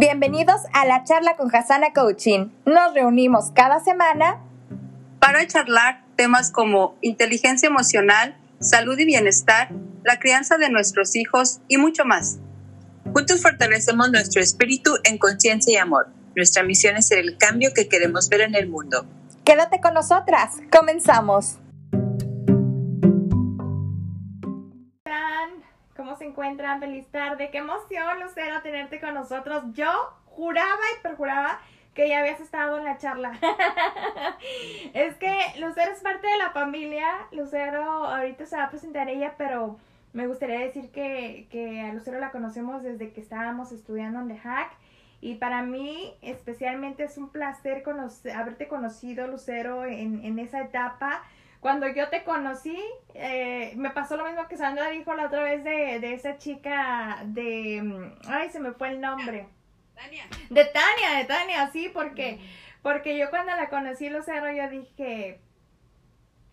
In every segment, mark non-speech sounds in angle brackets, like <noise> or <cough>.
Bienvenidos a la charla con Hasana Coaching. Nos reunimos cada semana para charlar temas como inteligencia emocional, salud y bienestar, la crianza de nuestros hijos y mucho más. Juntos fortalecemos nuestro espíritu en conciencia y amor. Nuestra misión es ser el cambio que queremos ver en el mundo. Quédate con nosotras. Comenzamos. Encuentran? Feliz tarde. Qué emoción, Lucero, tenerte con nosotros. Yo juraba y perjuraba que ya habías estado en la charla. <laughs> es que Lucero es parte de la familia. Lucero ahorita se va a presentar ella, pero me gustaría decir que, que a Lucero la conocemos desde que estábamos estudiando en The Hack. Y para mí especialmente es un placer haberte conocido, Lucero, en, en esa etapa. Cuando yo te conocí, eh, me pasó lo mismo que Sandra dijo la otra vez de, de esa chica de... Mm, ay, se me fue el nombre. Tania. De Tania, de Tania, sí, porque, porque yo cuando la conocí, Lucero, yo dije,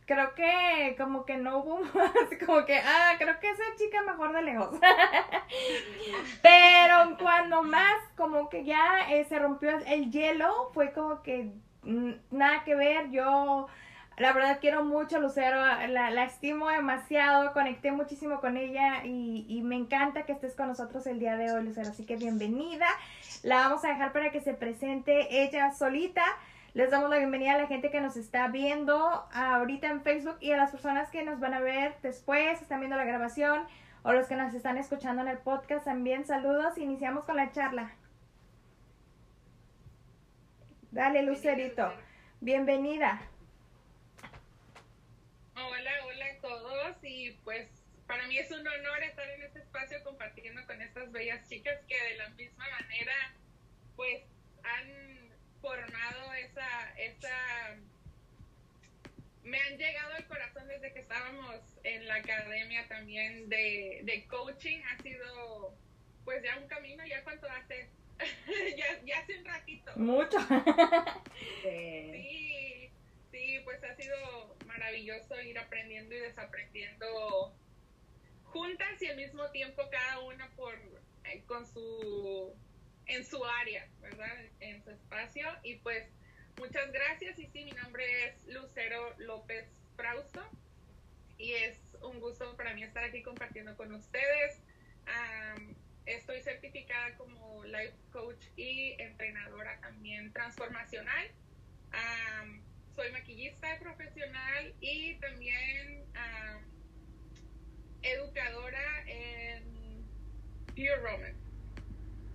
creo que como que no hubo <laughs> más, como que, ah, creo que esa chica mejor de lejos. <laughs> Pero cuando más como que ya eh, se rompió el hielo, fue como que mm, nada que ver, yo la verdad quiero mucho a Lucero, la, la, estimo demasiado, conecté muchísimo con ella y, y, me encanta que estés con nosotros el día de hoy, Lucero. Así que bienvenida. La vamos a dejar para que se presente ella solita. Les damos la bienvenida a la gente que nos está viendo ahorita en Facebook y a las personas que nos van a ver después, están viendo la grabación o los que nos están escuchando en el podcast también. Saludos, iniciamos con la charla. Dale, Lucerito. Bienvenida. Hola, hola a todos y pues para mí es un honor estar en este espacio compartiendo con estas bellas chicas que de la misma manera pues han formado esa, esa, me han llegado al corazón desde que estábamos en la academia también de, de coaching, ha sido pues ya un camino, ya cuánto hace, <laughs> ya, ya hace un ratito. Mucho. sí, sí, pues ha sido maravilloso ir aprendiendo y desaprendiendo juntas y al mismo tiempo cada una por eh, con su en su área, ¿verdad? En su espacio. Y pues muchas gracias. Y sí, mi nombre es Lucero López Frausto. Y es un gusto para mí estar aquí compartiendo con ustedes. estoy certificada como life coach y entrenadora también transformacional. soy profesional y también educadora en Pure Romance.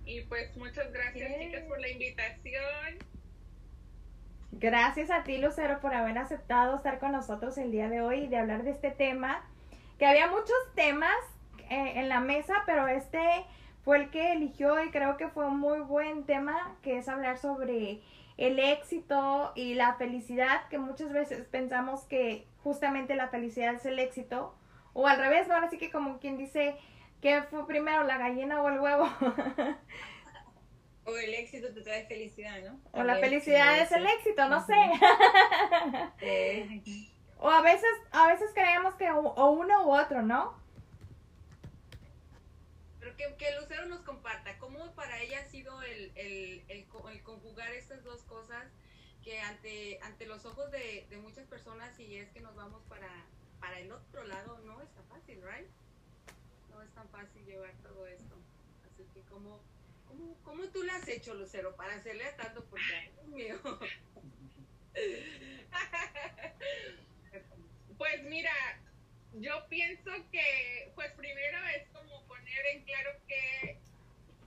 Y pues muchas gracias chicas por la invitación. Gracias a ti Lucero por haber aceptado estar con nosotros el día de hoy y de hablar de este tema. Que había muchos temas eh, en la mesa, pero este fue el que eligió y creo que fue un muy buen tema, que es hablar sobre el éxito y la felicidad, que muchas veces pensamos que justamente la felicidad es el éxito, o al revés, ¿no? Así que como quien dice, ¿Qué fue primero, la gallina o el huevo? <laughs> o el éxito te trae felicidad, ¿no? O la felicidad es el éxito, no sé. <laughs> o a veces, a veces creemos que o uno u otro, ¿no? Pero que, que Lucero nos comparta, ¿cómo para ella ha sido el, el, el, el conjugar estas dos cosas que ante, ante los ojos de, de muchas personas, y es que nos vamos para, para el otro lado, no está fácil, ¿right? es tan fácil llevar todo esto. Así que, ¿cómo, cómo, cómo tú lo has hecho, Lucero, para hacerle tanto? Porque, Dios mío. <laughs> <laughs> pues mira, yo pienso que, pues primero es como poner en claro qué,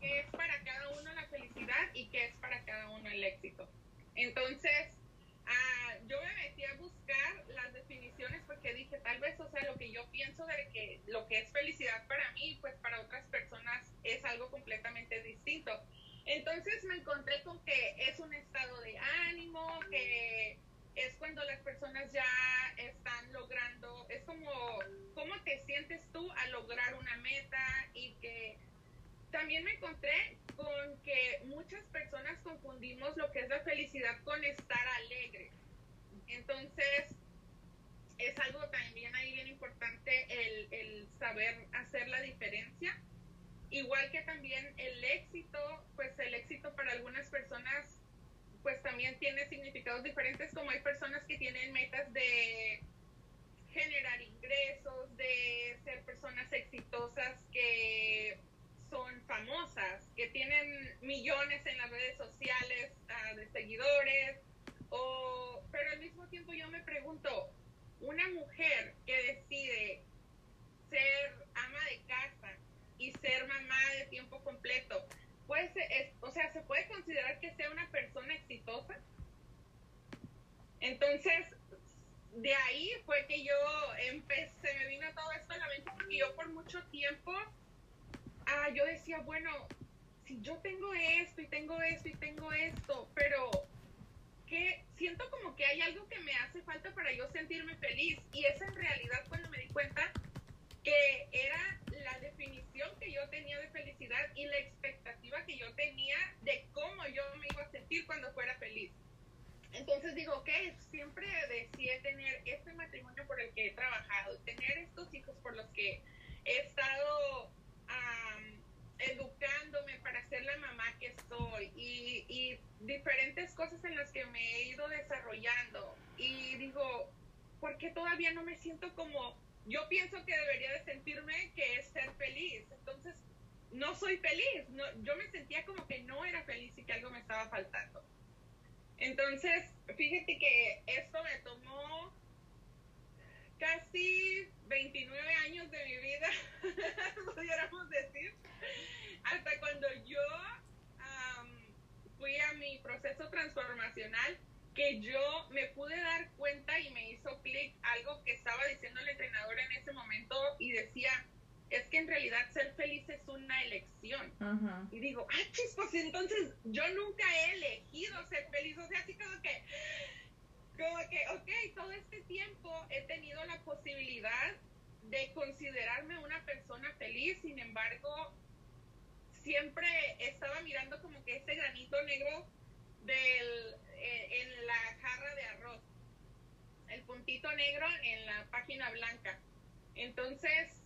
qué es para cada uno la felicidad y qué es para cada uno el éxito. Entonces, Ah, yo me metí a buscar las definiciones porque dije, tal vez, o sea, lo que yo pienso de que lo que es felicidad para mí, pues para otras personas es algo completamente distinto. Entonces me encontré con que es un estado de ánimo, que es cuando las personas ya están es como cómo te sientes tú al lograr una meta y que también me encontré con que muchas personas confundimos lo que es la felicidad con estar alegre. Entonces, es algo también ahí bien importante el, saber hacer la diferencia. Igual que también el éxito pues el éxito para algunas personas pues también tiene significados diferentes, como hay personas que tienen metas de generar ingresos, de ser personas exitosas que son famosas, que tienen millones en las redes sociales ah, de seguidores, o, pero al mismo tiempo yo me pregunto, una mujer que decide ser ama de casa y ser mamá de tiempo completo, pues, o sea, ¿se puede considerar que sea una persona exitosa? Entonces, de ahí fue que yo empecé, me vino todo esto a la mente porque yo por mucho tiempo, ah, yo decía, bueno, si yo tengo esto y tengo esto y tengo esto, pero que siento como que hay algo que me hace falta para yo sentirme feliz y es en realidad cuando me di cuenta que era la definición que yo tenía de felicidad y la expectativa que yo tenía de cómo yo me iba a sentir cuando fuera feliz. Entonces digo, ok, siempre deseé tener este matrimonio por el que he trabajado, tener estos hijos por los que he estado educándome para ser la mamá que soy y, y diferentes cosas en las que me he ido desarrollando. Y digo, ¿por qué todavía no me siento como yo pienso que debería de sentirme que es ser feliz. Entonces, no soy feliz. No, yo me sentía como que no era feliz y que algo me estaba faltando. Entonces, fíjate que esto me tomó casi 29 años de mi vida, <laughs> pudiéramos decir, hasta cuando yo fui a mi proceso transformacional que yo me pude dar cuenta y me hizo clic algo que estaba diciendo el entrenador en ese momento y decía, es que en realidad ser feliz es una elección. Y digo, ah, pues entonces yo nunca he elegido ser feliz. O sea, así como que, como que, ok, todo este tiempo he tenido la posibilidad de considerarme una persona feliz, sin embargo, siempre estaba mirando como que ese granito negro del, eh, en la jarra de arroz. El puntito negro en la página blanca. Entonces,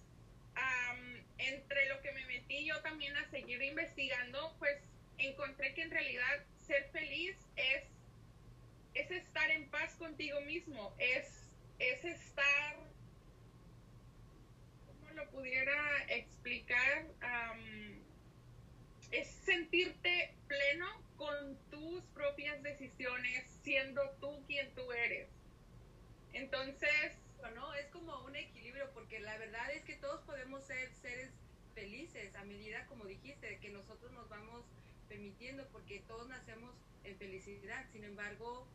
entre lo que me metí yo también a seguir investigando, pues encontré que en realidad ser feliz es, es estar en paz contigo mismo, es, es estar, ¿cómo lo pudiera explicar? es sentirte pleno con tus propias decisiones, siendo tú quien tú eres. Entonces... No, es como un equilibrio, porque la verdad es que todos podemos ser seres felices a medida, como dijiste, que nosotros nos vamos permitiendo, porque todos nacemos en felicidad. Sin embargo,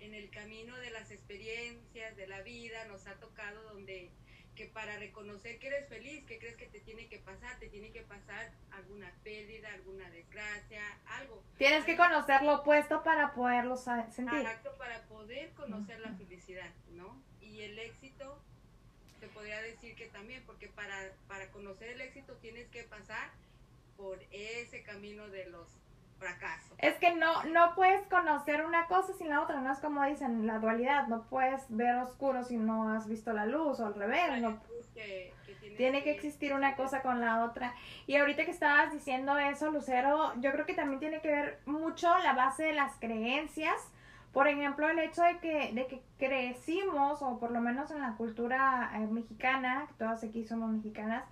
en el camino de las experiencias, de la vida, nos ha tocado donde que para reconocer que eres feliz, ¿qué crees que te tiene que pasar? Te tiene que pasar alguna pérdida, alguna desgracia, algo. Tienes que conocer lo opuesto para poderlo sentir. Exacto, para poder conocer la felicidad, ¿no? Y el éxito, se podría decir que también, porque para, para conocer el éxito tienes que pasar por ese camino de los fracasos. Es que no, no puedes conocer una cosa sin la otra, no es como dicen la dualidad, no puedes ver oscuro si no has visto la luz o al revés, no, tiene que existir una cosa con la otra. Y ahorita que estabas diciendo eso, Lucero, yo creo que también tiene que ver mucho la base de las creencias. Por ejemplo, el hecho de que, de que crecimos, o por lo menos en la cultura eh, mexicana, que todas aquí somos mexicanas,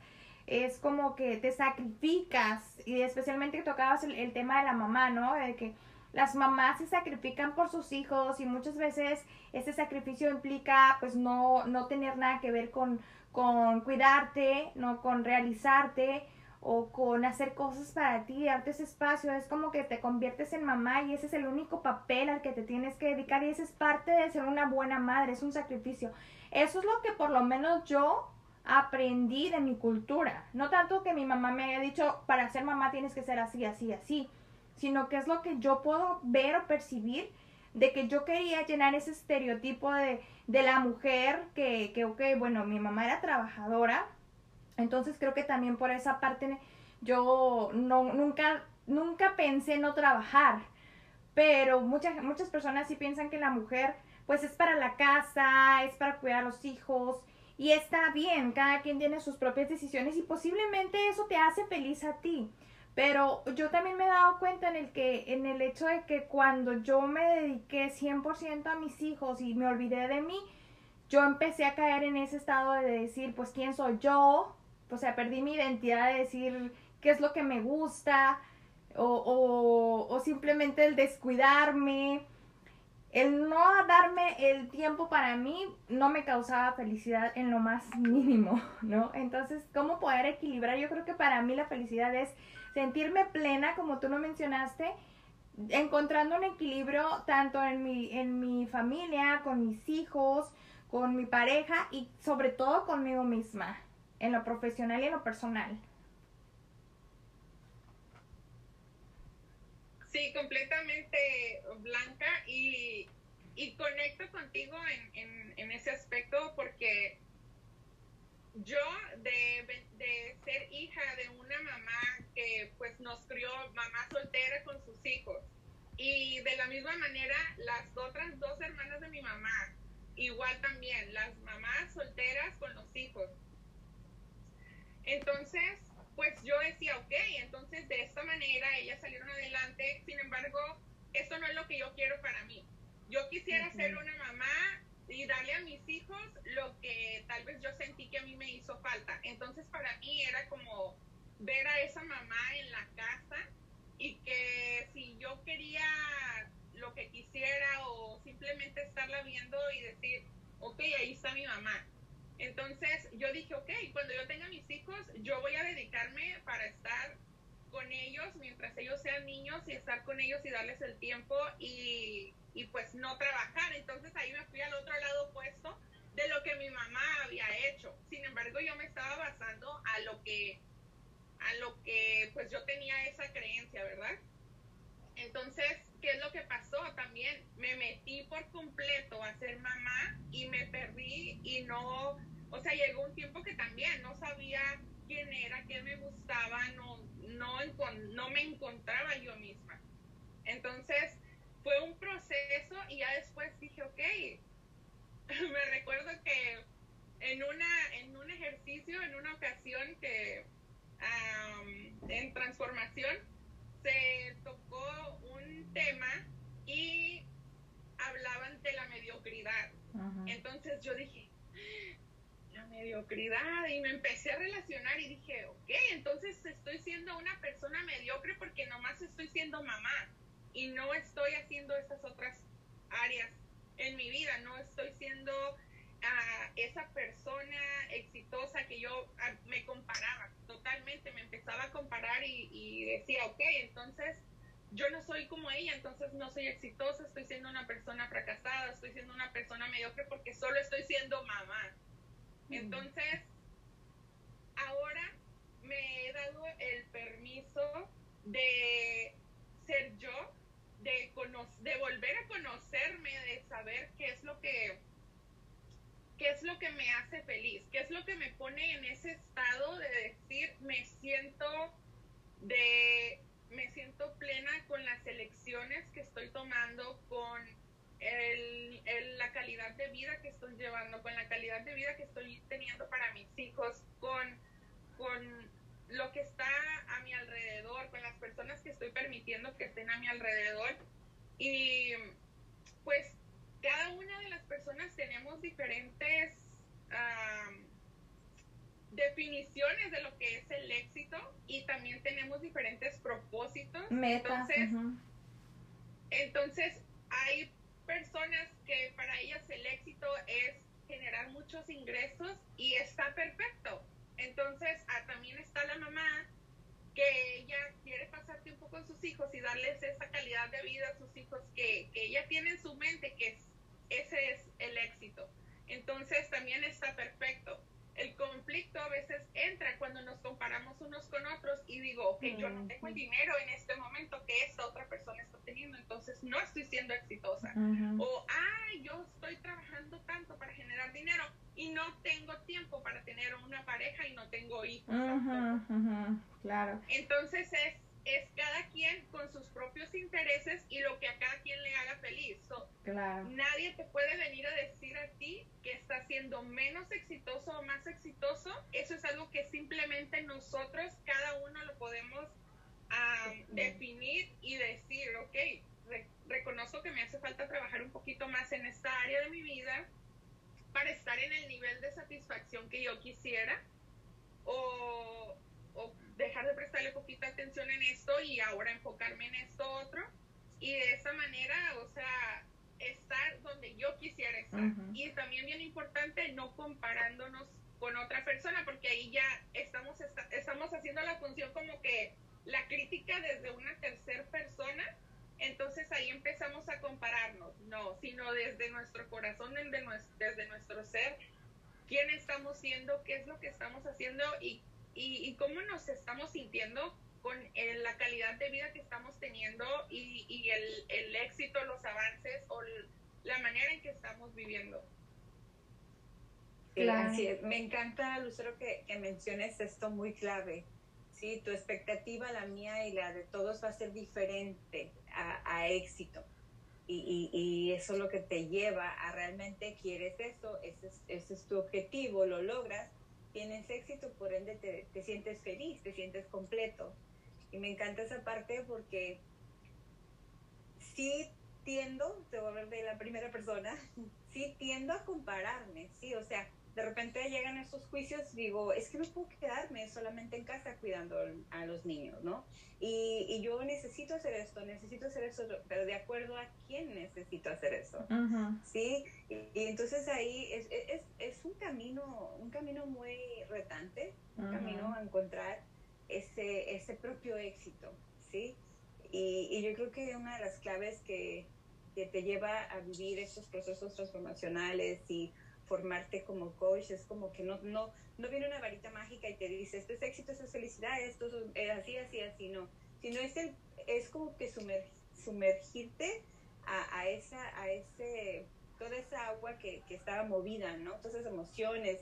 es como que te sacrificas y especialmente que tocabas el, tema de la mamá, ¿no? De que las mamás se sacrifican por sus hijos y muchas veces ese sacrificio implica pues no, no tener nada que ver con, con cuidarte, no con realizarte o con hacer cosas para ti, darte ese espacio, es como que te conviertes en mamá y ese es el único papel al que te tienes que dedicar y ese es parte de ser una buena madre, es un sacrificio. Eso es lo que por lo menos yo aprendí de mi cultura. No tanto que mi mamá me haya dicho, para ser mamá tienes que ser así, así, así, sino que es lo que yo puedo ver o percibir de que yo quería llenar ese estereotipo de, de la mujer que, que, ok, bueno, mi mamá era trabajadora, entonces creo que también por esa parte yo no, nunca, nunca pensé no trabajar, pero muchas, muchas personas sí piensan que la mujer pues es para la casa, es para cuidar a los hijos, y está bien, cada quien tiene sus propias decisiones y posiblemente eso te hace feliz a ti. Pero yo también me he dado cuenta en el que en el hecho de que cuando yo me dediqué 100% a mis hijos y me olvidé de mí, yo empecé a caer en ese estado de decir, pues quién soy yo, o sea, perdí mi identidad de decir qué es lo que me gusta o, o, simplemente el descuidarme el no darme el tiempo para mí no me causaba felicidad en lo más mínimo, ¿no? Entonces, ¿cómo poder equilibrar? Yo creo que para mí la felicidad es sentirme plena, como tú lo mencionaste, encontrando un equilibrio tanto en mi, en mi familia, con mis hijos, con mi pareja y sobre todo conmigo misma, en lo profesional y en lo personal. Sí, completamente blanca y, y conecto contigo en, en, ese aspecto porque yo de, de, ser hija de una mamá que pues nos crió mamá soltera con sus hijos y de la misma manera las otras dos hermanas de mi mamá igual también las mamás solteras con los hijos entonces pues yo decía, ok, entonces de esta manera ellas salieron adelante, sin embargo, esto no es lo que yo quiero para mí. Yo quisiera ser una mamá y darle a mis hijos lo que tal vez yo sentí que a mí me hizo falta. Entonces para mí era como ver a esa mamá en la casa y que si yo quería lo que quisiera o simplemente estarla viendo y decir, ok, ahí está mi mamá entonces yo dije, ok, cuando yo tenga mis hijos, yo voy a dedicarme para estar con ellos mientras ellos sean niños y estar con ellos y darles el tiempo y, y pues no trabajar. Entonces ahí me fui al otro lado opuesto de lo que mi mamá había hecho. Sin embargo, yo me estaba basando a lo que a lo que pues yo tenía esa creencia, ¿verdad? Entonces, ¿qué es lo que pasó? También me metí por completo a ser mamá y me perdí y no o sea, llegó un tiempo que también no sabía quién era, qué me gustaba, no, no, no me encontraba yo misma. Entonces, fue un proceso y ya después dije, ok, <laughs> me recuerdo que en, una, en un ejercicio, en una ocasión que en transformación, se tocó un tema y hablaban de la mediocridad. Entonces yo dije, mediocridad y me empecé a relacionar y dije, ok, entonces estoy siendo una persona mediocre porque nomás estoy siendo mamá y no estoy haciendo esas otras áreas en mi vida, no estoy siendo uh, esa persona exitosa que yo uh, me comparaba totalmente, me empezaba a comparar y, y decía, ok, entonces yo no soy como ella, entonces no soy exitosa, estoy siendo una persona fracasada, estoy siendo una persona mediocre porque solo estoy siendo mamá. Entonces, ahora me he dado el permiso de ser yo, de, de volver a conocerme, de saber qué es lo que qué es lo que me hace feliz, qué es lo que me pone en ese estado de decir me siento de me siento plena con las elecciones que estoy tomando, con el, la calidad de vida que estoy llevando, con la calidad de vida que estoy teniendo para mis hijos, con, con lo que está a mi alrededor, con las personas que estoy permitiendo que estén a mi alrededor. Y pues cada una de las personas tenemos diferentes definiciones de lo que es el éxito y también tenemos diferentes propósitos. Entonces, entonces hay personas que para ellas el éxito es generar muchos ingresos y está perfecto. Entonces, ah, también está la mamá que ella quiere pasar tiempo con sus hijos y darles esa calidad de vida a sus hijos que, que ella tiene en su mente que ese es el éxito. Entonces, también está perfecto el conflicto a veces entra cuando nos comparamos unos con otros y digo, ok, yo no tengo el dinero en este momento que esta otra persona está teniendo, entonces no estoy siendo exitosa. O, ay, yo estoy trabajando tanto para generar dinero y no tengo tiempo para tener una pareja y no tengo hijos. Claro. Entonces es es cada quien con sus propios intereses y lo que a cada quien le haga feliz. claro. Nadie te puede venir a decir a ti que estás siendo menos exitoso o más exitoso. Eso es algo que simplemente nosotros, cada uno lo podemos área de mi vida para estar en el nivel de satisfacción que yo quisiera o, o dejar de prestarle poquita atención en esto y ahora enfocarme en esto otro y de esa manera, o sea, estar donde yo quisiera estar. Y también bien importante, no comparándonos con otra persona, porque ahí ya estamos, estamos haciendo la función como que la crítica desde una tercera persona, entonces ahí empezamos a compararnos, no, sino desde nuestro corazón, desde nuestro, desde nuestro ser, quién estamos siendo, qué es lo que estamos haciendo y, y, cómo nos estamos sintiendo con la calidad de vida que estamos teniendo y, y el, el, éxito, los avances o la manera en que estamos viviendo. Claro. Me encanta, Lucero, que, que, menciones esto muy clave. Sí, tu expectativa, la mía y la de todos va a ser diferente a, éxito. Y, y, eso es lo que te lleva a realmente quieres eso, ese es, tu objetivo, lo logras, tienes éxito, por ende te, te sientes feliz, te sientes completo. Y me encanta esa parte porque sí tiendo, te voy a hablar de la primera persona, <laughs> sí tiendo a compararme, sí, o sea, de repente llegan esos juicios, digo, es que no puedo quedarme solamente en casa cuidando a los niños, ¿no? Y, y yo necesito hacer esto, necesito hacer eso, pero de acuerdo a quién necesito hacer eso, ¿sí? Y, entonces ahí es, es, es, un camino, un camino muy retante, un camino a encontrar ese, ese propio éxito, ¿sí? Y, y, yo creo que una de las claves que, que te lleva a vivir estos procesos transformacionales y formarte como coach es como que no, no, no viene una varita mágica y te dice, esto es éxito, esto es felicidad, esto es así, así, así, no. Sino es, el, es como que sumer, sumergirte a, a, esa, a ese, toda esa agua que, que estaba movida, ¿no? Todas esas emociones,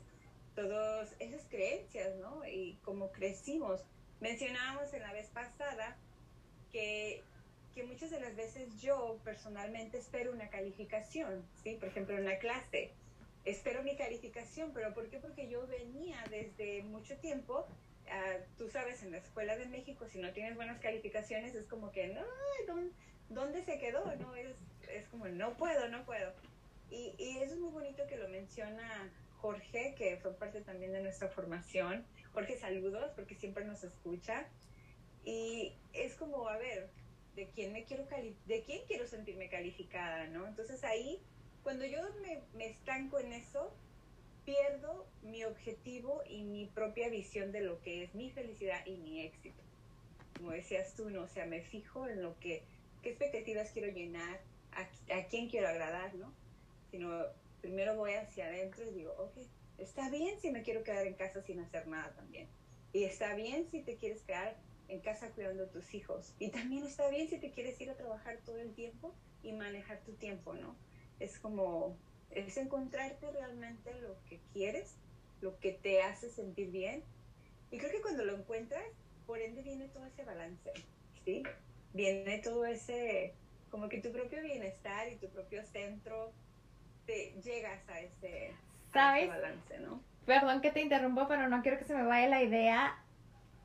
todas esas creencias, ¿no? Y como crecimos. Mencionábamos en la vez pasada que, que muchas de las veces yo personalmente espero una calificación, ¿sí? Por ejemplo, en una clase, espero mi calificación, pero ¿por qué? Porque yo venía desde mucho tiempo, uh, tú sabes, en la Escuela de México, si no tienes buenas calificaciones, es como que, no, ¿dónde, se quedó? No, es, es como, no puedo, no puedo. Y, y eso es muy bonito que lo menciona Jorge, que fue parte también de nuestra formación. Jorge, saludos, porque siempre nos escucha. Y es como, a ver, ¿de quién me quiero de quién quiero sentirme calificada, no? Entonces ahí, cuando yo me, me estanco en eso, pierdo mi objetivo y mi propia visión de lo que es mi felicidad y mi éxito. Como decías tú, ¿no? O sea, me fijo en lo que, qué expectativas quiero llenar, a, a quién quiero agradar, ¿no? Sino primero voy hacia adentro y digo, ok, está bien si me quiero quedar en casa sin hacer nada también. Y está bien si te quieres quedar en casa cuidando a tus hijos. Y también está bien si te quieres ir a trabajar todo el tiempo y manejar tu tiempo, ¿no? Es como, es encontrarte realmente lo que quieres, lo que te hace sentir bien. Y creo que cuando lo encuentras, por ende viene todo ese balance, ¿sí? Viene todo ese, como que tu propio bienestar y tu propio centro, te llegas a ese, balance, ¿no? Perdón que te interrumpo, pero no quiero que se me vaya la idea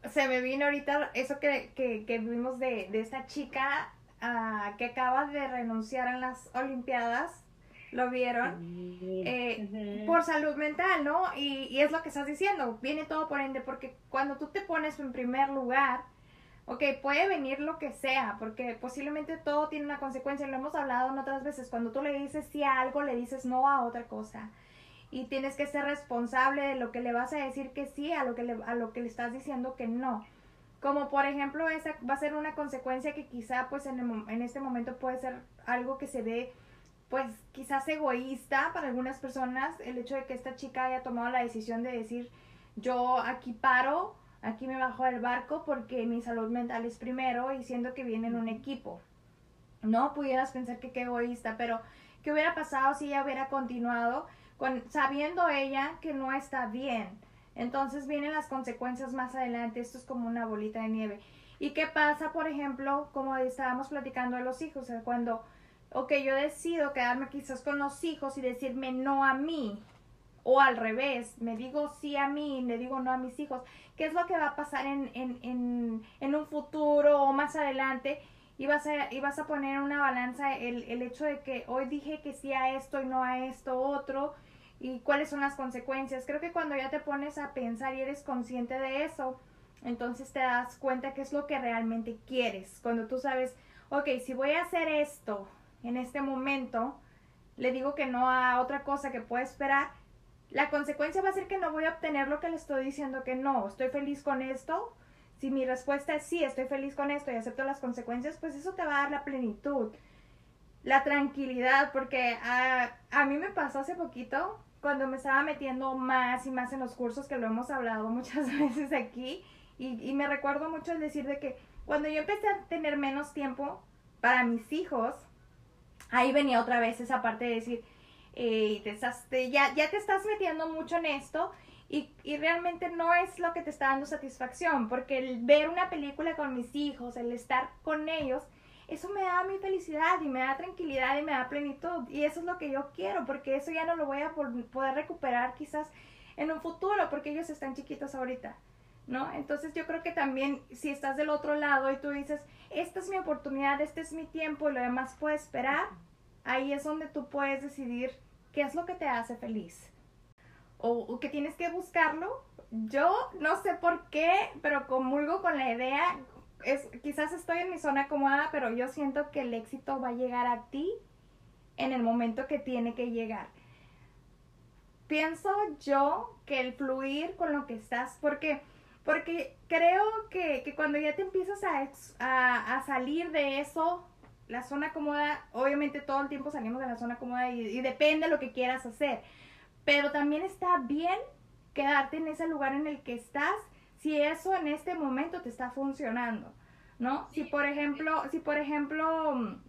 se me vino ahorita eso que, que, que vimos de, de esta chica uh, que acaba de renunciar en las Olimpiadas. ¿Lo vieron? Eh, por salud mental, ¿no? Y, y, es lo que estás diciendo. Viene todo por ende, porque cuando tú te pones en primer lugar, ok, puede venir lo que sea, porque posiblemente todo tiene una consecuencia. Lo hemos hablado en otras veces. Cuando tú le dices sí a algo, le dices no a otra cosa y tienes que ser responsable de lo que le vas a decir que sí a lo que le, a lo que le estás diciendo que no. Como por ejemplo, esa va a ser una consecuencia que quizá pues en, en este momento puede ser algo que se ve pues quizás egoísta para algunas personas el hecho de que esta chica haya tomado la decisión de decir yo aquí paro, aquí me bajo del barco porque mi salud mental es primero y siendo que viene en un equipo. No pudieras pensar que qué egoísta, pero ¿qué hubiera pasado si ella hubiera continuado? sabiendo ella que no está bien. Entonces vienen las consecuencias más adelante. Esto es como una bolita de nieve. ¿Y qué pasa, por ejemplo, como estábamos platicando de los hijos? cuando, ok, yo decido quedarme quizás con los hijos y decirme no a mí. O al revés, me digo sí a mí y le digo no a mis hijos. ¿Qué es lo que va a pasar en, en, en, en un futuro o más adelante? y vas a, y vas a poner en una balanza el, el hecho de que hoy dije que sí a esto y no a esto otro y cuáles son las consecuencias. Creo que cuando ya te pones a pensar y eres consciente de eso, entonces te das cuenta que es lo que realmente quieres. Cuando tú sabes, ok, si voy a hacer esto en este momento, le digo que no a otra cosa que pueda esperar, la consecuencia va a ser que no voy a obtener lo que le estoy diciendo que no. Estoy feliz con esto. Si mi respuesta es sí, estoy feliz con esto y acepto las consecuencias, pues eso te va a dar la plenitud, la tranquilidad, porque a, a mí me pasó hace poquito cuando me estaba metiendo más y más en los cursos, que lo hemos hablado <laughs> muchas veces aquí, y, y me recuerdo mucho el decir de que cuando yo empecé a tener menos tiempo para mis hijos, ahí venía otra vez esa parte de decir, eh, te estás, ya, ya te estás metiendo mucho en esto y, y realmente no es lo que te está dando satisfacción, porque el ver una película con mis hijos, el estar con ellos, eso me da mi felicidad y me da tranquilidad y me da plenitud y eso es lo que yo quiero, porque eso ya no lo voy a poder recuperar quizás en un futuro, porque ellos están chiquitos ahorita. ¿No? Entonces yo creo que también si estás del otro lado y tú dices, esta es mi oportunidad, este es mi tiempo y lo demás puede esperar, ahí es donde tú puedes decidir qué es lo que te hace feliz. O, que tienes que buscarlo. Yo no sé por qué, pero comulgo con la idea. Es, quizás estoy en mi zona cómoda, pero yo siento que el éxito va a llegar a ti en el momento que tiene que llegar. Pienso yo que el fluir con lo que estás, porque, porque creo que, que cuando ya te empiezas a, ex- a, a salir de eso, la zona cómoda, obviamente todo el tiempo salimos de la zona cómoda y, y depende de lo que quieras hacer. Pero también está bien quedarte en ese lugar en el que estás si eso en este momento te está funcionando, ¿no? Si por ejemplo, si por ejemplo, mm,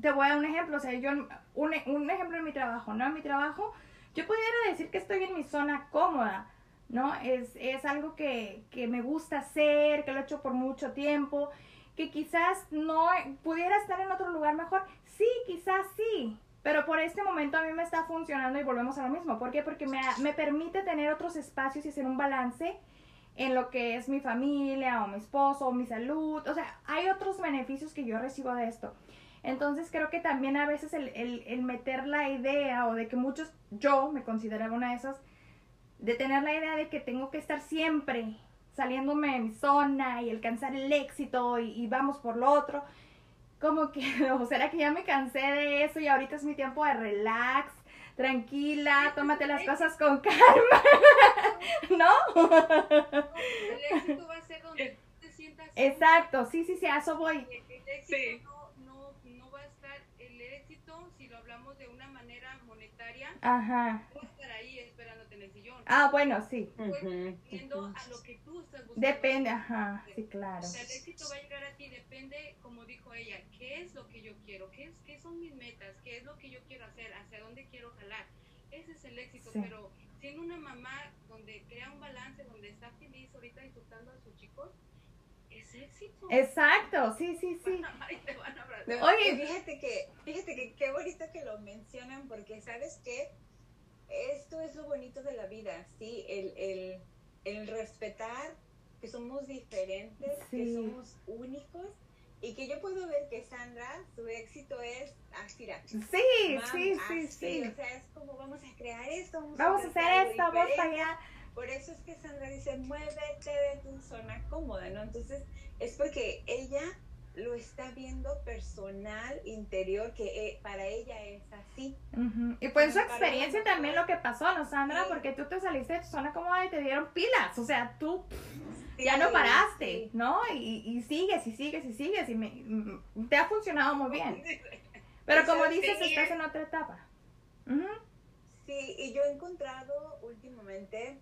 te voy a dar un ejemplo, o sea, yo, un, un ejemplo en mi trabajo, ¿no? En mi trabajo, yo pudiera decir que estoy en mi zona cómoda, ¿no? Es, es algo que, que me gusta hacer, que lo he hecho por mucho tiempo, que quizás no pudiera estar en otro lugar mejor. Sí, quizás sí. Pero por este momento a mí me está funcionando y volvemos a lo mismo. ¿Por qué? Porque me, me permite tener otros espacios y hacer un balance en lo que es mi familia o mi esposo o mi salud. O sea, hay otros beneficios que yo recibo de esto. Entonces creo que también a veces el, el, el meter la idea o de que muchos, yo me consideraba una de esas, de tener la idea de que tengo que estar siempre saliéndome de mi zona y alcanzar el éxito y, y vamos por lo otro. Como que, <laughs> o será que ya me cansé de eso y ahorita es mi tiempo de relax, tranquila, tómate las cosas con <laughs> calma, ¿no? El éxito va a ser donde tú te sientas. Exacto, sí, sí, sí, a eso voy. El, el éxito Sí. no, no, no va a estar, el éxito, si lo hablamos de una manera monetaria, Ajá. no va a estar ahí esperándote en el sillón. Ah, bueno, sí. Pues, dependiendo a lo que tú estás buscando. Depende, ajá, sí, claro. O sea, el éxito va a llegar a ti, depende, como dijo ella, qué es lo que yo quiero, qué, es, qué son mis metas, qué es lo que yo quiero hacer, hacia dónde quiero jalar. Ese es el éxito, Sí. pero siendo una mamá donde crea un balance, donde está feliz ahorita disfrutando a sus chicos, es éxito. Exacto, sí, sí, sí. <laughs> Ay, te van a Oye. fíjate que, fíjate que qué bonito que lo mencionan porque sabes qué, esto es lo bonito de la vida, sí, el, el, el respetar que somos diferentes, Sí. que somos únicos y que yo puedo ver que Sandra, su éxito es así, Sí, mam, sí, sí, sí. O sea, es como vamos a crear esto, vamos, Vamos a hacer esto, vamos para allá. Por eso es que Sandra dice, muévete de tu zona cómoda, ¿no? Entonces, es porque ella lo está viendo personal, interior, que eh, para ella es así. Y pues su Para experiencia también lo que pasó, ¿no, Sandra? Sí. Porque tú te saliste de tu zona cómoda y te dieron pilas. O sea, tú ya no paraste, sí. ¿no? Y, y sigues y sigues y sigues y me, mm, te ha funcionado muy bien. <laughs> Pero como dices, estás en otra etapa. Sí, y yo he encontrado últimamente,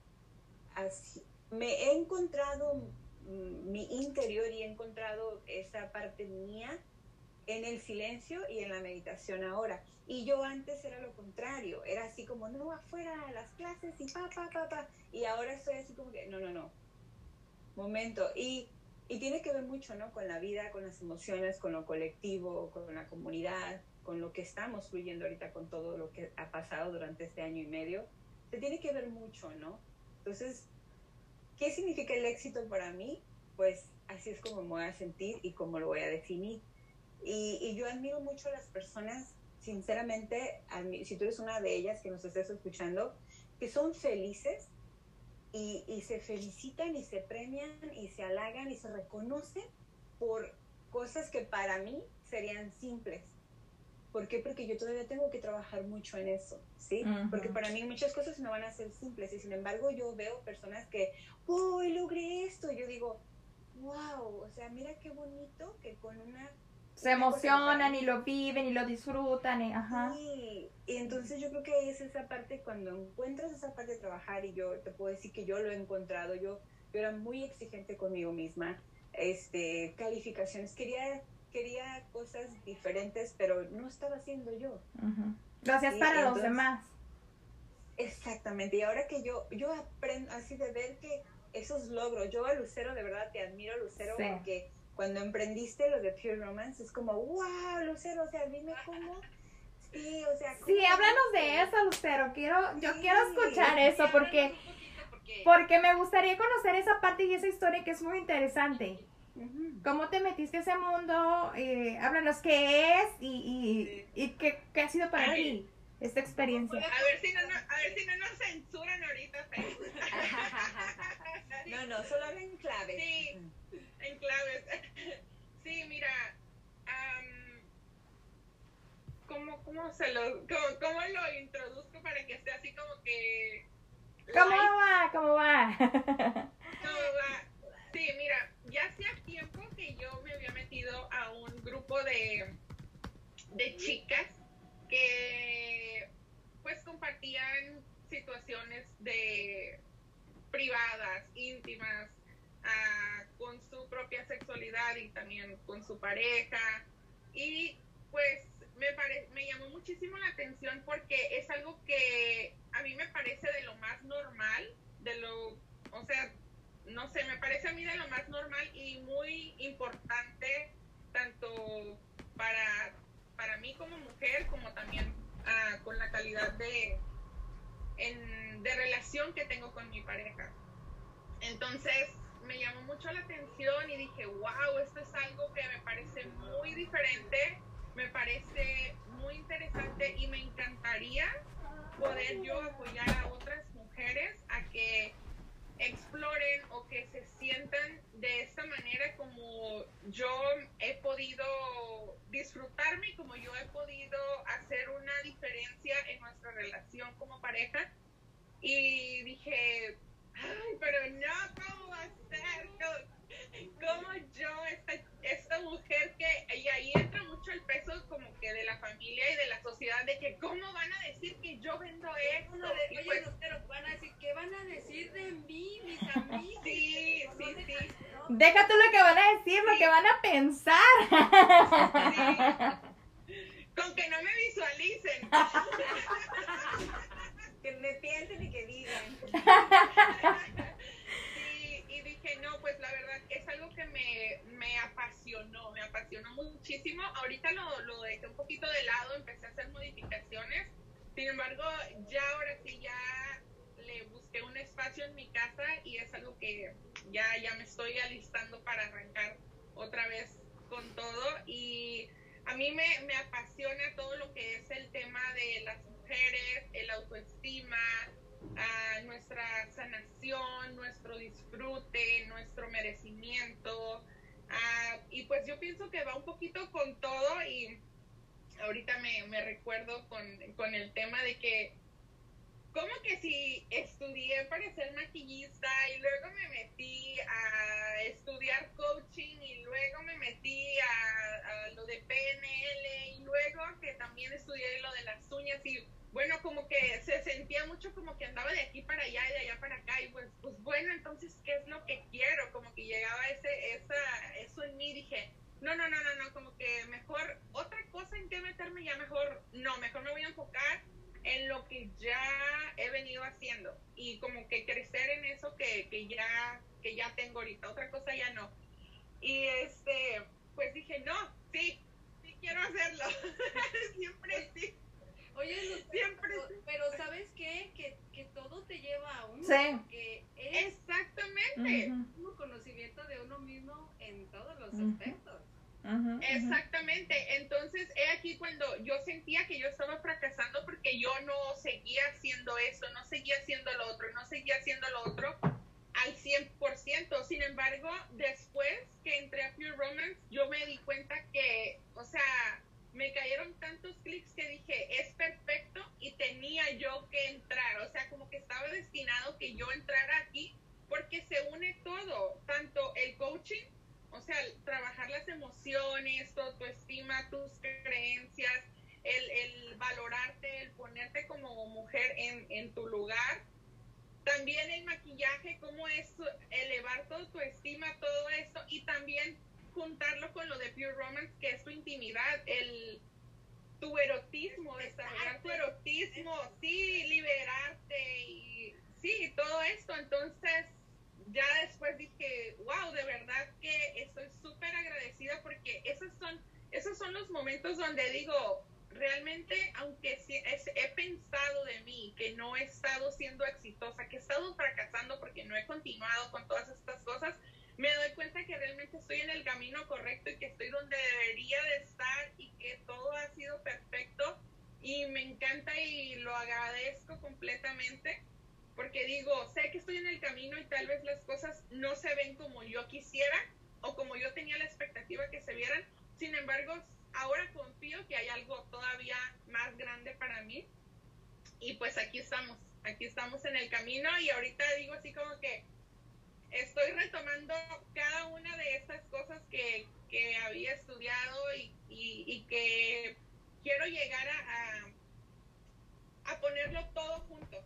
así, me he encontrado mi interior y he encontrado esa parte mía en el silencio y en la meditación ahora. Y yo antes era lo contrario, era así como, no, afuera, las clases y pa, pa, pa, pa. Y ahora estoy así como que, no, no, no, momento. Y, y tiene que ver mucho, ¿no? Con la vida, con las emociones, con lo colectivo, con la comunidad, con lo que estamos fluyendo ahorita, con todo lo que ha pasado durante este año y medio. Se tiene que ver mucho, ¿no? Entonces, ¿qué significa el éxito para mí? pues así es como me voy a sentir y como lo voy a definir. Y, y yo admiro mucho a las personas, sinceramente, si tú eres una de ellas que nos estés escuchando, que son felices y, y se felicitan y se premian y se halagan y se reconocen por cosas que para mí serían simples. ¿Por qué? Porque yo todavía tengo que trabajar mucho en eso, ¿sí? Porque para mí muchas cosas me van a ser simples y sin embargo yo veo personas que, ¡Uy, logré esto! Y yo digo, ¡Wow! O sea, mira qué bonito que con una... Se emocionan y lo viven y lo disfrutan. Y, ajá. Sí, y entonces yo creo que es esa parte, cuando encuentras esa parte de trabajar, y yo te puedo decir que yo lo he encontrado, yo, yo era muy exigente conmigo misma, este, calificaciones, quería, quería cosas diferentes, pero no estaba haciendo yo. Ujú. Lo hacías Sí, para los demás. Exactamente, y ahora que yo, yo aprendo así de ver que esos logros, yo a Lucero de verdad te admiro Lucero Sí. porque cuando emprendiste lo de Pure Romance es como, wow, Lucero, o sea, dime cómo, sí, o sea, Sí, háblanos de eso, Lucero. Quiero, yo quiero escuchar eso porque porque me gustaría conocer esa parte y esa historia que es muy interesante. ¿Cómo te metiste a ese mundo? Eh, háblanos qué es y, y, y qué, qué ha sido para Ay. ti esta experiencia. A ver si no, no- a ver si no nos censuran ahorita. <laughs> Facebook. <laughs> No, no, solo en clave. Sí. en claves. <laughs> Sí, mira, am, ¿cómo, cómo, se lo, cómo, cómo lo introduzco para que esté así como que... ¿Cómo light? va? ¿Cómo va? No, va. Sí, mira, ya hacía tiempo que yo me había metido a un grupo de, de chicas que pues compartían situaciones de privadas, íntimas, ah, con su propia sexualidad y también con su pareja. Y pues me, pare- me llamó muchísimo la atención porque es algo que a mí me parece de lo más normal, de lo, o sea, no sé, me parece a mí de lo más normal y muy importante, tanto para, para mí como mujer, como también ah, con la calidad de, de relación que tengo con mi pareja. Entonces me llamó mucho la atención y dije, wow, esto es algo que me parece muy diferente, me parece muy interesante y me encantaría poder yo apoyar a otras mujeres a que exploren o que se sientan de esta manera como yo he podido disfrutarme como yo he podido hacer una diferencia en nuestra relación como pareja. Y dije, ay, pero no, ¿cómo va? ¿Cómo, yo, esta mujer que, y ahí entra mucho el peso como que de la familia y de la sociedad, de que cómo van a decir que yo vendo esto. De- oye, pues, Lucero, van a decir, ¿qué van a decir de mí, mis amigos? Sí, No sí, sí. ¿no? Deja tú lo que van a decir, lo Sí. que van a pensar. Con que no me visualicen. <laughs> Que me piensen y que digan. Sí, y dije, no, pues la verdad es algo que me, me apasionó, me apasionó muchísimo. Ahorita lo, lo dejé un poquito de lado, empecé a hacer modificaciones. Sin embargo, ya ahora sí, ya le busqué un espacio en mi casa y es algo que ya, ya me estoy alistando para arrancar otra vez con todo. Y a mí me, me apasiona todo lo que es el tema de las mujeres, el autoestima, a nuestra sanación, nuestro disfrute, nuestro merecimiento. Ah, y pues yo pienso que va un poquito con todo y ahorita me, me recuerdo con, con el tema de que, como que si estudié para ser maquillista y luego me metí a estudiar coaching y luego me metí a, lo de PNL y luego que también estudié lo de las uñas y bueno, como que se sentía mucho como que andaba de aquí para allá y de allá para acá y pues, pues bueno, entonces, ¿qué es lo que quiero? Como que llegaba ese, esa, mí, dije, no, no, no, no, no, como que mejor otra cosa en que meterme, ya mejor, no, mejor me voy a enfocar en lo que ya he venido haciendo y como que crecer en eso que, que ya, que ya tengo ahorita, otra cosa ya no. Y este, pues dije, no, sí, sí quiero hacerlo, <laughs> siempre sí. Oye, Lucero, Siempre. pero ¿sabes qué? Que, que todo te lleva a uno. Sí. Porque eres Exactamente. Ujú. uno autoconocimiento de uno mismo en todos los aspectos. Ujú, ujú. Exactamente, entonces he aquí cuando yo sentía que yo estaba fracasando porque yo no seguía haciendo eso, no seguía haciendo lo otro, no seguía haciendo lo otro al 100%. Sin embargo, después que entré a Pure Romance, yo me di cuenta que, o sea, me cayeron tantos clics que dije, es perfecto y tenía yo que entrar, o sea, como que estaba destinado que yo entrara aquí porque se une todo, tanto el coaching o sea, trabajar las emociones, tu autoestima, tus creencias, el, el valorarte, el ponerte como mujer en, en tu lugar. También el maquillaje, cómo es elevar toda tu estima, todo esto. Y también juntarlo con lo de Pure Romance, que es tu intimidad, el tu erotismo, desarrollar tu erotismo, sí, liberarte y sí, todo esto. Entonces, ya después dije, wow, de verdad que estoy súper agradecida porque esos son, esos son los momentos donde digo, realmente, aunque sí es- he pensado de mí que no he estado siendo exitosa, que he estado fracasando porque no he continuado con todas estas cosas, me doy cuenta que realmente estoy en el camino correcto y que estoy donde debería de estar y que todo ha sido perfecto. Y me encanta y lo agradezco completamente porque digo, sé que estoy en el camino y tal vez las cosas no se ven como yo quisiera o como yo tenía la expectativa que se vieran. Sin embargo, ahora confío que hay algo todavía más grande para mí y pues aquí estamos, aquí estamos en el camino y ahorita digo así como que estoy retomando cada una de estas cosas que, que había estudiado y, y- que quiero llegar a, a ponerlo todo junto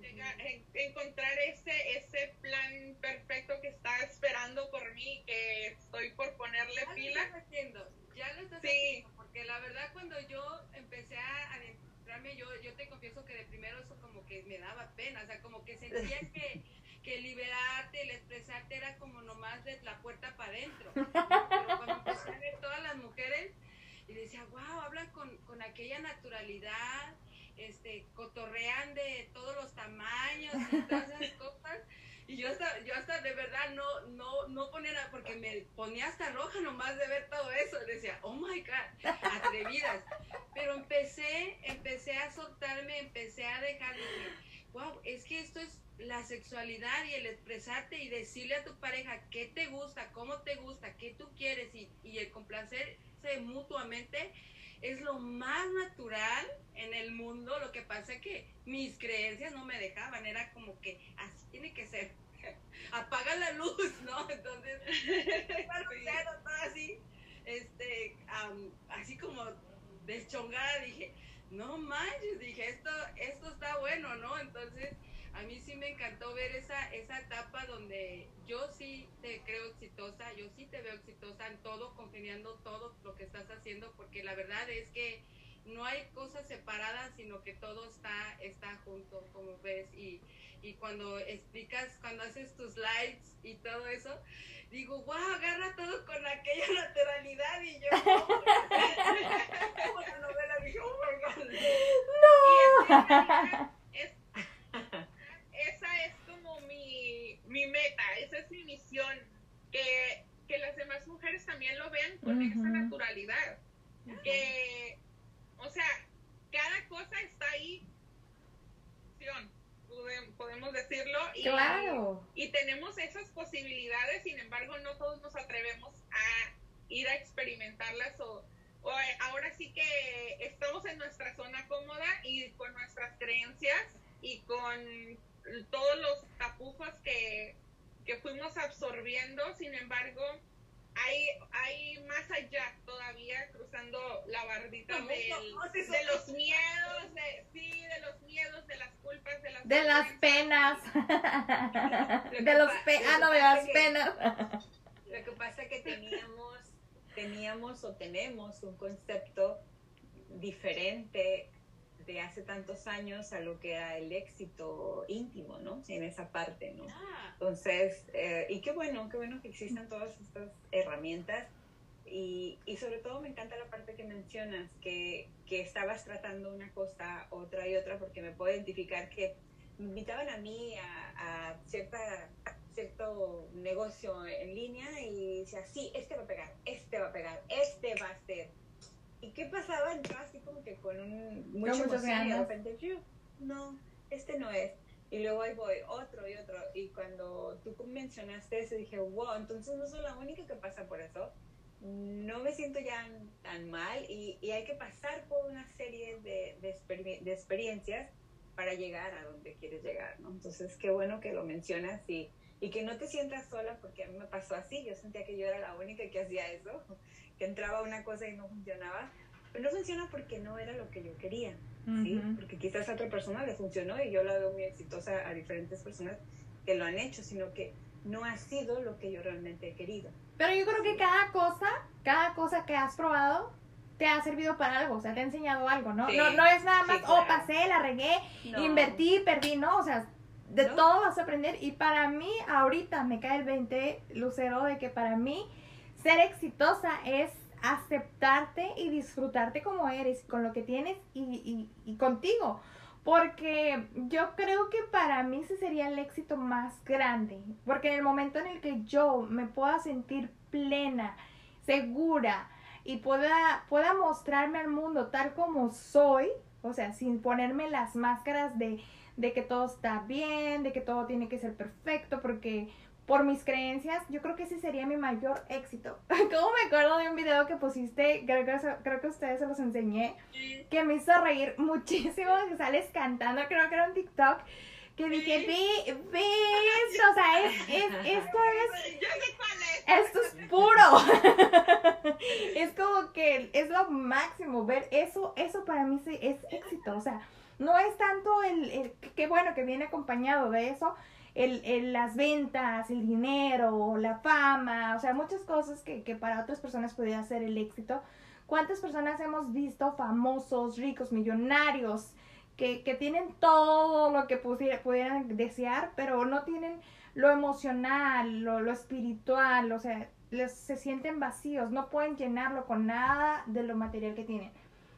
llegar- encontrar ese ese plan perfecto que está esperando por mí que estoy por ponerle Ya lo pila estás haciendo, ya lo estás Sí. haciendo, porque la verdad cuando yo empecé a adentrarme, yo, yo te confieso que de primero eso como que me daba pena, o sea, como que sentía <laughs> que, que liberarte, el expresarte era como nomás de la puerta para adentro. <laughs> Pero cuando empecé a ver todas las mujeres y decía, wow, hablan con, con aquella naturalidad, este, cotorrean de todos los tamaños y todas esas <laughs> cosas. Y yo hasta, yo hasta de verdad no, no, no ponía porque me ponía hasta roja nomás de ver todo eso. Decía, oh my God, atrevidas. Pero empecé, empecé a soltarme, empecé a dejar, dije, wow, es que esto es la sexualidad y el expresarte y decirle a tu pareja qué te gusta, cómo te gusta, qué tú quieres y, y el complacerse mutuamente es lo más natural en el mundo. Lo que pasa es que mis creencias no me dejaban, era como que así tiene que ser. <laughs> Apaga la luz, ¿no? Entonces, <laughs> todo así, este, am, así como deschongada, dije, no manches, dije, esto, esto está bueno, ¿no? Entonces, a mí sí me encantó ver esa, esa etapa donde yo sí te creo exitosa, yo sí te veo exitosa en todo, congeniando todo lo que estás haciendo, porque la verdad es que no hay cosas separadas, sino que todo está, está junto, como ves, y, y cuando explicas, cuando haces tus lives y todo eso, digo, wow, agarra todo con aquella <laughs> naturalidad, y yo, como <laughs> la novela, dije, oh my God. <laughs> Y es que en realidad es- esa es como mi, mi meta, esa es mi misión, que, que las demás mujeres también lo vean con Ujú. esa naturalidad, que, o sea, cada cosa está ahí, podem- podemos decirlo, y, Claro. y tenemos esas posibilidades, sin embargo, no todos nos atrevemos a ir a experimentarlas o, o a- ahora sí que estamos en nuestra zona cómoda y con nuestras creencias y con todos los tapujos que, que fuimos absorbiendo, sin embargo, hay, hay más allá todavía cruzando la bardita No, del- no, no, sí, de son- los miedos, de, sí, de los miedos, de las culpas, de las De las vergüenzas. penas. Lo De que los pa- pe lo ah, que no, de pasa las que- penas. Lo que pasa es que teníamos, teníamos o tenemos un concepto diferente de hace tantos años a lo que era el éxito íntimo, ¿no? En esa parte, ¿no? Ah, Entonces, eh, y qué bueno, qué bueno que existan todas estas herramientas. Y, y sobre todo me encanta la parte que mencionas, que, que estabas tratando una cosa, otra y otra, porque me puedo identificar que me invitaban a mí a, a cierta, cierto negocio en línea y decía, sí, este va a pegar, este va a pegar, este va a ser. ¿Y qué pasaba? Entraba así como que con un, mucha muchas emoción y de repente, yo, no, este no es. Y luego ahí voy, otro y otro. Y cuando tú mencionaste eso, dije, wow, entonces no soy la única que pasa por eso. No me siento ya tan mal y, y hay que pasar por una serie de, de, exper- de experiencias para llegar a donde quieres llegar, ¿no? Entonces, qué bueno que lo mencionas y, y que no te sientas sola porque a mí me pasó así. Yo sentía que yo era la única que hacía eso, <laughs> que entraba una cosa y no funcionaba. Pero no funciona porque no era lo que yo quería. ¿sí? Ujú. Porque quizás a otra persona le funcionó y yo la veo muy exitosa a diferentes personas que lo han hecho, sino que no ha sido lo que yo realmente he querido. Pero yo creo que cada cosa, cada cosa que has probado, te ha servido para algo, o sea, te ha enseñado algo, ¿no? Sí, no, no es nada sí, más, claro. oh, pasé, la regué, No. invertí, perdí, no, o sea, de No. todo vas a aprender. Y para mí, ahorita me cae el 20, Lucero, de que para mí ser exitosa es aceptarte y disfrutarte como eres, con lo que tienes y, y- y contigo. Porque yo creo que para mí ese sería el éxito más grande. Porque en el momento en el que yo me pueda sentir plena, segura y pueda, pueda mostrarme al mundo tal como soy, o sea, sin ponerme las máscaras de, de que todo está bien, de que todo tiene que ser perfecto, porque por mis creencias, yo creo que ese sería mi mayor éxito. <laughs> Como me acuerdo de un video que pusiste, creo que, creo que a ustedes se los enseñé, que me hizo reír muchísimo, que sales cantando, creo que era un TikTok, que dije, ve, ve esto, o sea, es, es- <laughs> esto es Yo sé cuál es. esto es puro. <laughs> es como que es lo máximo ver eso, eso para mí es éxito, o sea, no es tanto el, el qué bueno que viene acompañado de eso, el, el- las ventas, el dinero, la fama, o sea, muchas cosas que, que para otras personas pudiera ser el éxito. ¿Cuántas personas hemos visto famosos, ricos, millonarios, que, que tienen todo lo que pusiera- pudieran desear, pero no tienen lo emocional, lo, lo espiritual, o sea, les, se sienten vacíos, no pueden llenarlo con nada de lo material que tienen.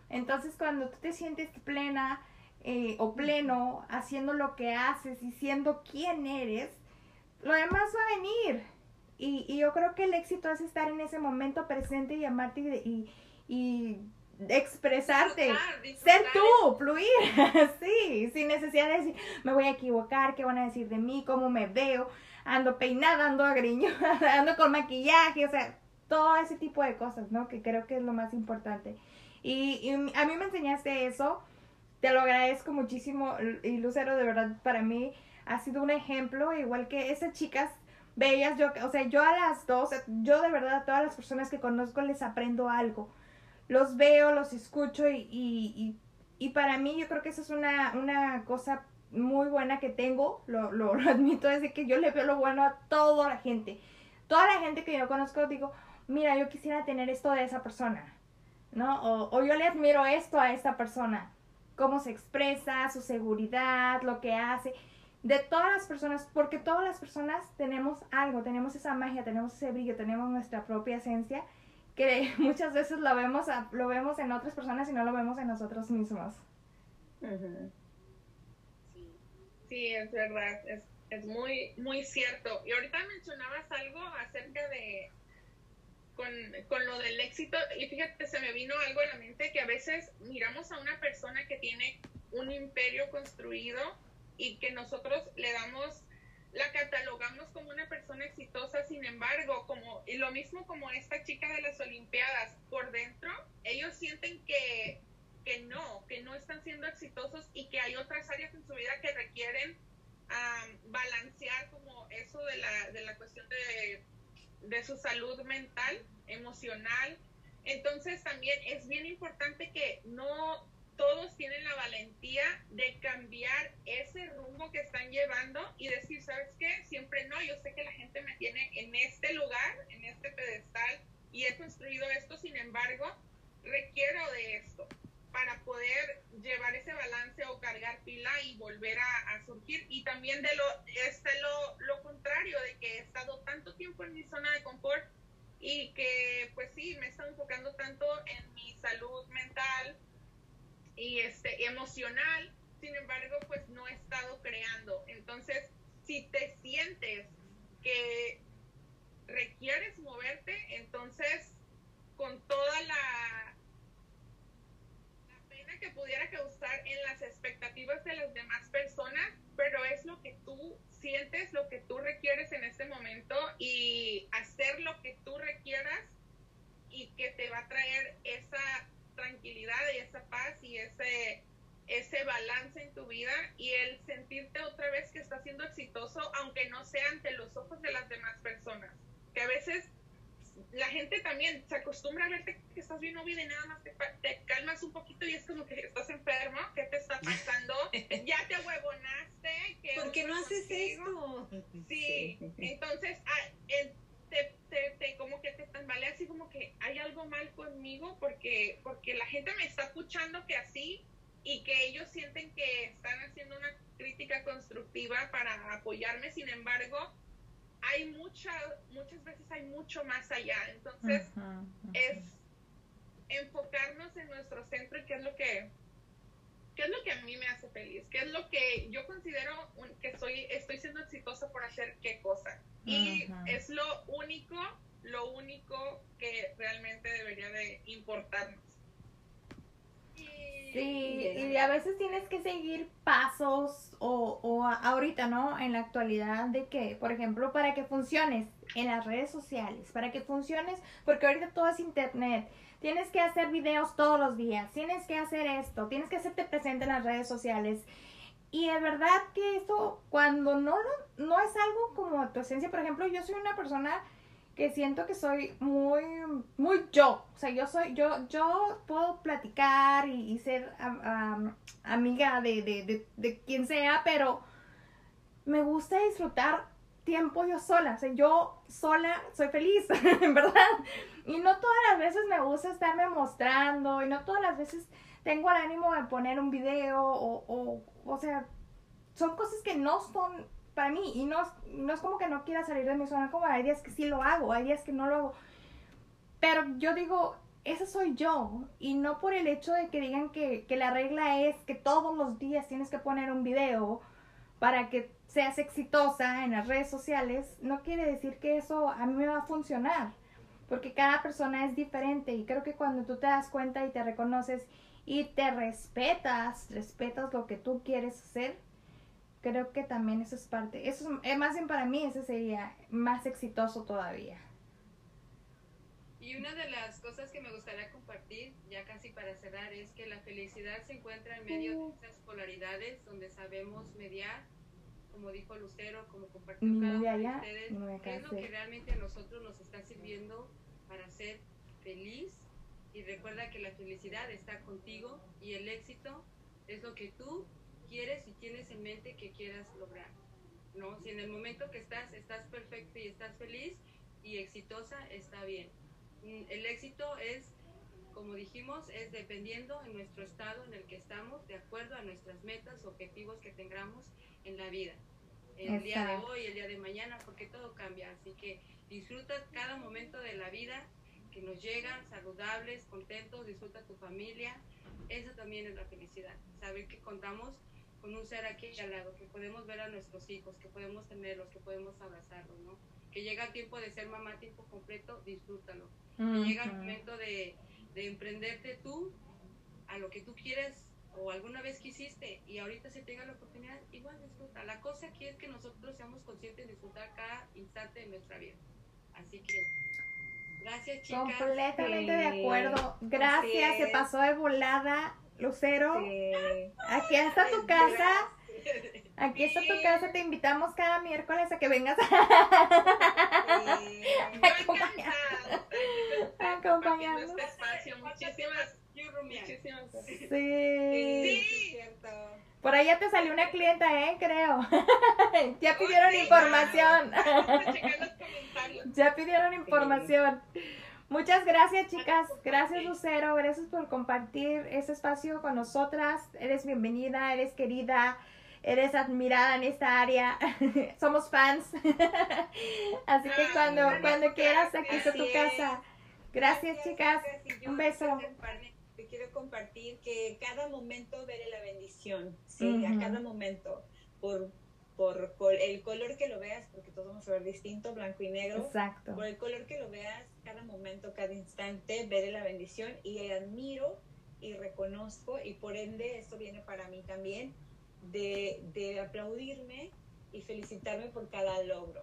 Entonces, cuando tú te sientes plena eh, o pleno haciendo lo que haces y siendo quien eres, lo demás va a venir. Y, y yo creo que el éxito es estar en ese momento presente y amarte y, y, y expresarte. Disfrutar, Ser tú, fluir, <laughs> sí, sin necesidad de decir, me voy a equivocar, qué van a decir de mí, cómo me veo, ando peinada, ando agriñada, <laughs> ando con maquillaje, o sea, todo ese tipo de cosas, ¿no? Que creo que es lo más importante. Y, y a mí me enseñaste eso, te lo agradezco muchísimo y Lucero, de verdad, para mí ha sido un ejemplo, igual que esas chicas bellas, yo, o sea, yo a las dos, yo de verdad a todas las personas que conozco les aprendo algo los veo, los escucho y, y, y, para mí yo creo que eso es una, una cosa muy buena que tengo, lo, lo, admito, es que yo le veo lo bueno a toda la gente. Toda la gente que yo conozco digo, mira, yo quisiera tener esto de esa persona, ¿no? O, o yo le admiro esto a esta persona, cómo se expresa, su seguridad, lo que hace, de todas las personas, porque todas las personas tenemos algo, tenemos esa magia, tenemos ese brillo, tenemos nuestra propia esencia que <laughs> muchas veces lo vemos, lo vemos en otras personas y no lo vemos en nosotros mismos. Sí. Sí, es verdad, es, es muy, muy cierto. Y ahorita mencionabas algo acerca de, con, con lo del éxito, y fíjate, se me vino algo a la mente que a veces miramos a una persona que tiene un imperio construido y que nosotros le damos, la catalogamos como una persona exitosa, sin embargo, como, lo mismo como esta chica de las Olimpiadas, por dentro, ellos sienten que que no, que no están siendo exitosos y que hay otras áreas en su vida que requieren am, balancear como eso de la, de la cuestión de, de su salud mental, emocional. Entonces también es bien importante que no todos tienen la valentía de cambiar ese rumbo que están llevando y decir, ¿sabes qué? Siempre no, yo sé que la gente me tiene en este lugar, en este pedestal y he construido esto, sin embargo, requiero de esto para poder llevar ese balance o cargar pila y volver a, a surgir. Y también de lo, está lo, lo contrario, de que he estado tanto tiempo en mi zona de confort y que pues sí, me he enfocando tanto en mi salud mental y este emocional sin embargo, pues no he estado creando. Entonces, si te sientes que requieres moverte, entonces con toda la, la pena que pudiera causar en las expectativas de las demás personas, pero es lo que tú sientes, lo que tú requieres en este momento y hacer lo que tú requieras y que te va a traer esa tranquilidad y esa paz y ese ese balance en tu vida y el sentirte otra vez que estás siendo exitoso, aunque no sea ante los ojos de las demás personas. Que a veces la gente también se acostumbra a verte que estás bien obvio y nada más te, calmas un poquito y es como que estás enfermo, ¿qué te está pasando? <laughs> ya te huevonaste. ¿Por qué no haces esto? Sí, entonces ah, te, te, como que te tambalea así como que hay algo mal conmigo porque, porque la gente me está escuchando que así y que ellos sienten que están haciendo una crítica constructiva para apoyarme, sin embargo, hay mucha, muchas veces hay mucho más allá. Entonces, es enfocarnos en nuestro centro y qué es lo que qué es lo que a mí me hace feliz, qué es lo que yo considero que soy estoy siendo exitosa por hacer qué cosa. Y es lo único, lo único que realmente debería de importarnos. Sí, y a veces tienes que seguir pasos o, o ahorita, ¿no? En la actualidad de que, por ejemplo, para que funciones en las redes sociales, para que funciones, porque ahorita todo es internet, tienes que hacer videos todos los días, tienes que hacer esto, tienes que hacerte presente en las redes sociales. Y es verdad que eso, cuando no, no es algo como tu esencia, por ejemplo, yo soy una persona que siento que soy muy, muy yo. O sea, yo soy, yo, yo puedo platicar y, ser amiga de, de, de, quien sea, pero me gusta disfrutar tiempo yo sola. O sea, yo sola soy feliz, <laughs> ¿verdad? Y no todas las veces me gusta estarme mostrando y no todas las veces tengo el ánimo de poner un video o, o, o sea, son cosas que no son para mí. Y no, no es como que no quiera salir de mi zona como hay días que sí lo hago, hay días que no lo hago. Pero yo digo, esa soy yo. Y no por el hecho de que digan que, que la regla es que todos los días tienes que poner un video para que seas exitosa en las redes sociales, no quiere decir que eso a mí me va a funcionar. Porque cada persona es diferente y creo que cuando tú te das cuenta y te reconoces y te respetas, respetas lo que tú quieres hacer, creo que también eso es parte, eso es, más bien para mí, ese sería más exitoso todavía. Y una de las cosas que me gustaría compartir, ya casi para cerrar, es que la felicidad se encuentra en medio de estas polaridades donde sabemos mediar, como dijo Lucero, como compartió cada uno de ustedes, qué es lo que realmente a nosotros nos está sirviendo para ser feliz. Y recuerda que la felicidad está contigo y el éxito es lo que tú quieres y tienes en mente que quieras lograr. ¿no? Si en el momento que estás, estás perfecto y estás feliz y exitosa, está bien. Mm, el éxito es, como dijimos, es dependiendo en nuestro estado en el que estamos, de acuerdo a nuestras metas, objetivos que tengamos en la vida. El día de hoy, el día de mañana, porque todo cambia. Así que disfruta cada momento de la vida que nos llegan, saludables, contentos, disfruta tu familia. Eso también es la felicidad. Saber que contamos con un ser aquí al lado, que podemos ver a nuestros hijos, que podemos tenerlos, que podemos abrazarlos, ¿no? Que llega el tiempo de ser mamá a tiempo completo, disfrútalo. llega el momento de, de emprenderte tú a lo que tú quieres o alguna vez quisiste y ahorita se tenga la oportunidad, igual disfruta. La cosa aquí es que nosotros seamos conscientes de disfrutar cada instante de nuestra vida. Así que gracias chicas. Completamente de acuerdo. Gracias, se pasó de volada. Lucero, aquí está tu casa. Aquí está tu casa, te invitamos cada miércoles a que vengas <laughs> a acompañarnos. Muchísimas, muchísimas. Sí. Sí. Por ahí ya te salió una clienta, ¿eh? Creo. <laughs> <laughs> ya pidieron información. ya pidieron información. Muchas gracias, chicas. Gracias, Lucero. Gracias por compartir este espacio con nosotras. Eres bienvenida, eres querida, eres admirada en esta área. <laughs> Somos fans. <laughs> Así que cuando, cuando quieras, aquí está tu casa. Gracias, chicas. Un beso. te quiero compartir que cada momento veré la bendición, sí, a cada momento, por, por, col- el color que lo veas, porque todos vamos a ver distinto, blanco y negro, Exacto. por el color que lo veas, cada momento, cada instante, veré la bendición y admiro y reconozco y por ende esto viene para mí también de, de aplaudirme y felicitarme por cada logro,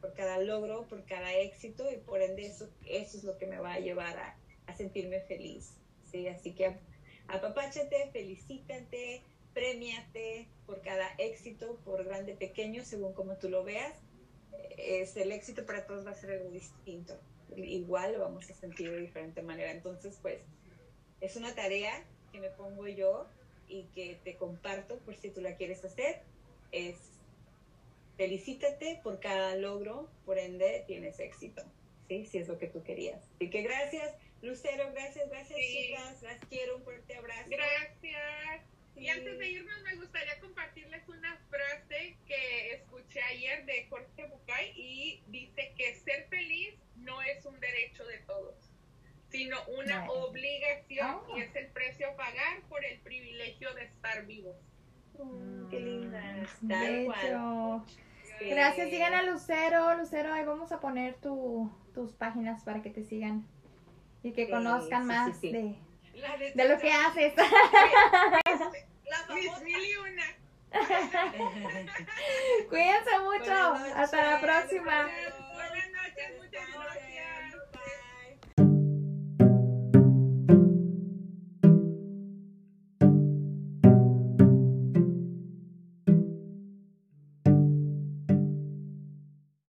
por cada logro, por cada éxito y por ende eso, eso es lo que me va a llevar a, a sentirme feliz. ¿sí? Así que apapáchate, felicítate, premiate por cada éxito, por grande, pequeño, según como tú lo veas. Es, el éxito para todos va a ser algo distinto. Igual lo vamos a sentir de diferente manera. Entonces, pues, es una tarea que me pongo yo y que te comparto por si tú la quieres hacer. Es felicítate por cada logro, por ende tienes éxito. ¿sí? Si es lo que tú querías. Así que gracias, Lucero, gracias, gracias, Sí. chicas. Las quiero, un fuerte abrazo. Gracias. Y antes de irnos, me gustaría compartirles una frase que escuché ayer de Jorge Bucay y dice que ser feliz no es un derecho de todos, sino una obligación Oh. y es el precio a pagar por el privilegio de estar vivos. Mm, qué linda. Mm, cual. Bello. Sí. Gracias, sigan a Lucero. Lucero, ahí vamos a poner tu, tus páginas para que te sigan y que Sí, conozcan sí, más sí, sí. De, de, lo que haces. <laughs> La. Cuídense mucho. Hasta la próxima.